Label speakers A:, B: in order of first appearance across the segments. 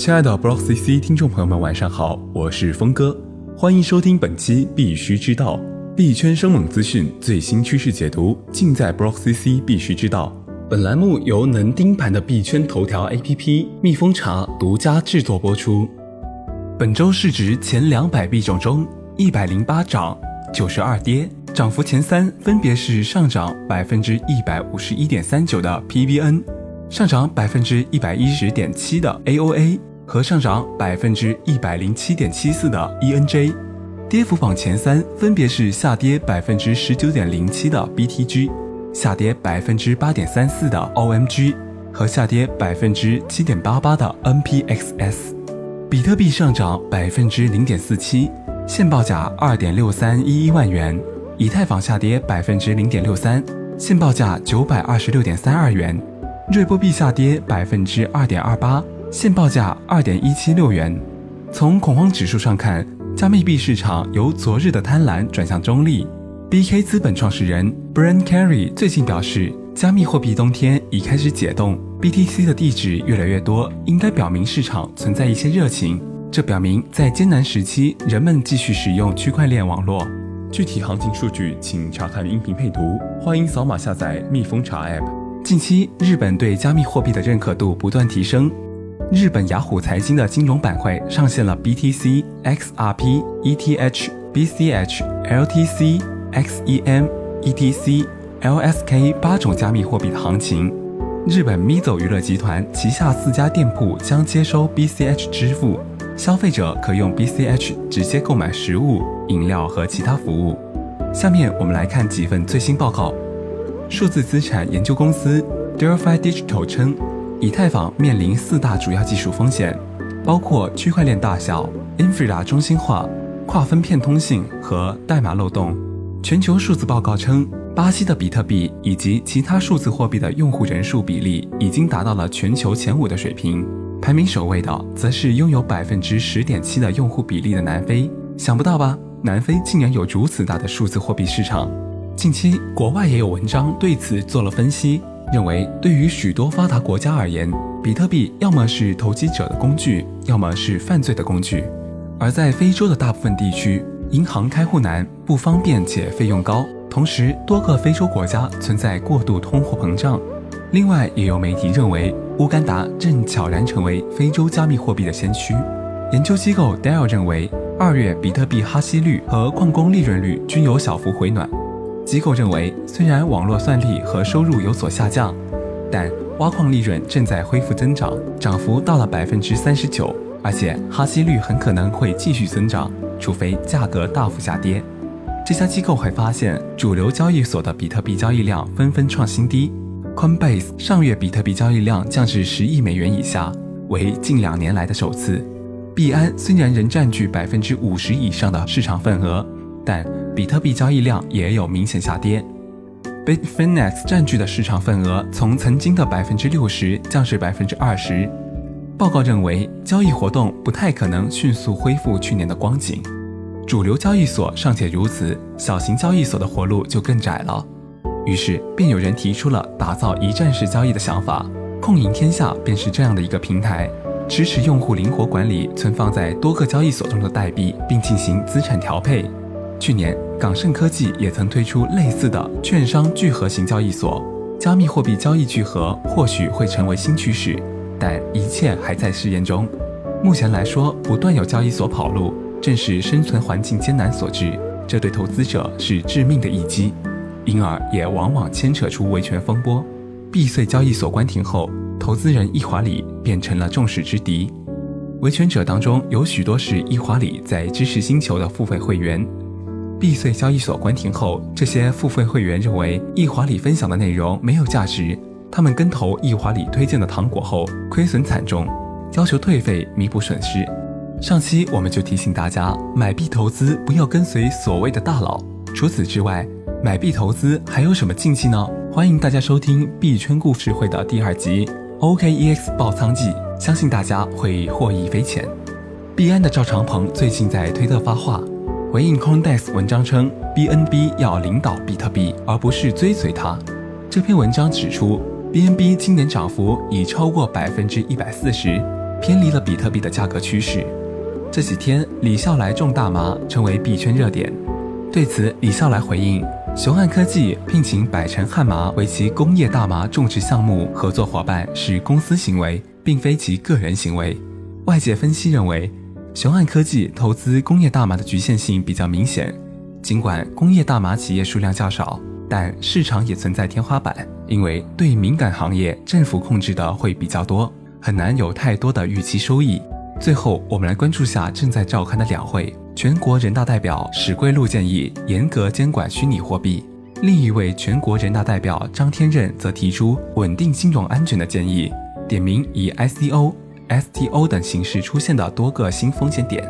A: 亲爱的 Block CC 听众朋友们，晚上好，我是峰哥，欢迎收听本期必须知道币圈生猛资讯最新趋势解读，尽在 Block CC 必须知道。本栏目由能盯盘的币圈头条 APP 蜜蜂茶独家制作播出。本周市值前两百币种中，一百零八涨，九十二跌，涨幅前三分别是上涨百分之一百五十一点三九的 PVN，上涨百分之一百一十点七的 AOA。和上涨百分之一百零七点七四的 ENJ，跌幅榜前三分别是下跌百分之十九点零七的 BTG，下跌百分之八点三四的 OMG 和下跌百分之七点八八的 NPXS。比特币上涨百分之零点四七，现报价二点六三一一万元；以太坊下跌百分之零点六三，现报价九百二十六点三二元；瑞波币下跌百分之二点二八。现报价二点一七六元。从恐慌指数上看，加密币市场由昨日的贪婪转向中立。BK 资本创始人 Brian Carey 最近表示，加密货币冬天已开始解冻，BTC 的地址越来越多，应该表明市场存在一些热情。这表明在艰难时期，人们继续使用区块链网络。具体行情数据，请查看音频配图。欢迎扫码下载蜜蜂查 App。近期，日本对加密货币的认可度不断提升。日本雅虎财经的金融板块上线了 BTC、XRP、ETH、BCH、LTC、XEM、ETC、LSK 八种加密货币的行情。日本 Mizo 娱乐集团旗下四家店铺将接收 BCH 支付，消费者可用 BCH 直接购买食物、饮料和其他服务。下面我们来看几份最新报告。数字资产研究公司 Delphi Digital 称。以太坊面临四大主要技术风险，包括区块链大小、infra 中心化、跨分片通信和代码漏洞。全球数字报告称，巴西的比特币以及其他数字货币的用户人数比例已经达到了全球前五的水平，排名首位的则是拥有百分之十点七的用户比例的南非。想不到吧？南非竟然有如此大的数字货币市场。近期，国外也有文章对此做了分析。认为，对于许多发达国家而言，比特币要么是投机者的工具，要么是犯罪的工具。而在非洲的大部分地区，银行开户难、不方便且费用高，同时多个非洲国家存在过度通货膨胀。另外，也有媒体认为，乌干达正悄然成为非洲加密货币的先驱。研究机构 Dell 认为，二月比特币哈希率和矿工利润率均有小幅回暖。机构认为，虽然网络算力和收入有所下降，但挖矿利润正在恢复增长，涨幅到了百分之三十九，而且哈希率很可能会继续增长，除非价格大幅下跌。这家机构还发现，主流交易所的比特币交易量纷纷创新低，Coinbase 上月比特币交易量降至十亿美元以下，为近两年来的首次。币安虽然仍占据百分之五十以上的市场份额，但比特币交易量也有明显下跌，Bitfinex 占据的市场份额从曾经的百分之六十降至百分之二十。报告认为，交易活动不太可能迅速恢复去年的光景。主流交易所尚且如此，小型交易所的活路就更窄了。于是，便有人提出了打造一站式交易的想法。控赢天下便是这样的一个平台，支持用户灵活管理存放在多个交易所中的代币，并进行资产调配。去年。港盛科技也曾推出类似的券商聚合型交易所，加密货币交易聚合或许会成为新趋势，但一切还在试验中。目前来说，不断有交易所跑路，正是生存环境艰难所致，这对投资者是致命的一击，因而也往往牵扯出维权风波。币碎交易所关停后，投资人易华里变成了众矢之的，维权者当中有许多是易华里在知识星球的付费会员。币碎交易所关停后，这些付费会员认为易华里分享的内容没有价值，他们跟投易华里推荐的糖果后亏损惨重，要求退费弥补损失。上期我们就提醒大家，买币投资不要跟随所谓的大佬。除此之外，买币投资还有什么禁忌呢？欢迎大家收听币圈故事会的第二集 OKEX 爆仓记，相信大家会获益匪浅。币安的赵长鹏最近在推特发话。回应 Condes 文章称，BNB 要领导比特币，而不是追随它。这篇文章指出，BNB 今年涨幅已超过百分之一百四十，
B: 偏离了比特币的价格趋势。这几天，李笑来种大麻成为币圈热点。对此，李笑来回应：雄汉科技聘请百城汉麻为其工业大麻种植项目合作伙伴是公司行为，并非其个人行为。外界分析认为，雄汉科技投资工业大麻的局限性比较明显。尽管工业大麻企业数量较少，但市场也存在天花板，因为对敏感行业政府控制的会比较多，很难有太多的预期收益。最后，我们来关注下正在召开的两会。全国人大代表史桂禄建议严格监管虚拟货币，另一位全国人大代表张天任则提出稳定金融安全的建议，点名以 ICO、STO 等形式出现的多个新风险点。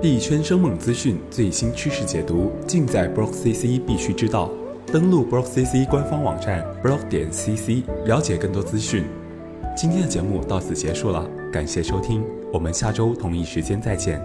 A: 币圈生猛资讯最新趋势解读，尽在 Brock CC 必须知道。登录 Brock CC 官方网站 block 点 cc，了解更多资讯。今天的节目到此结束了，感谢收听，我们下周同一时间再见。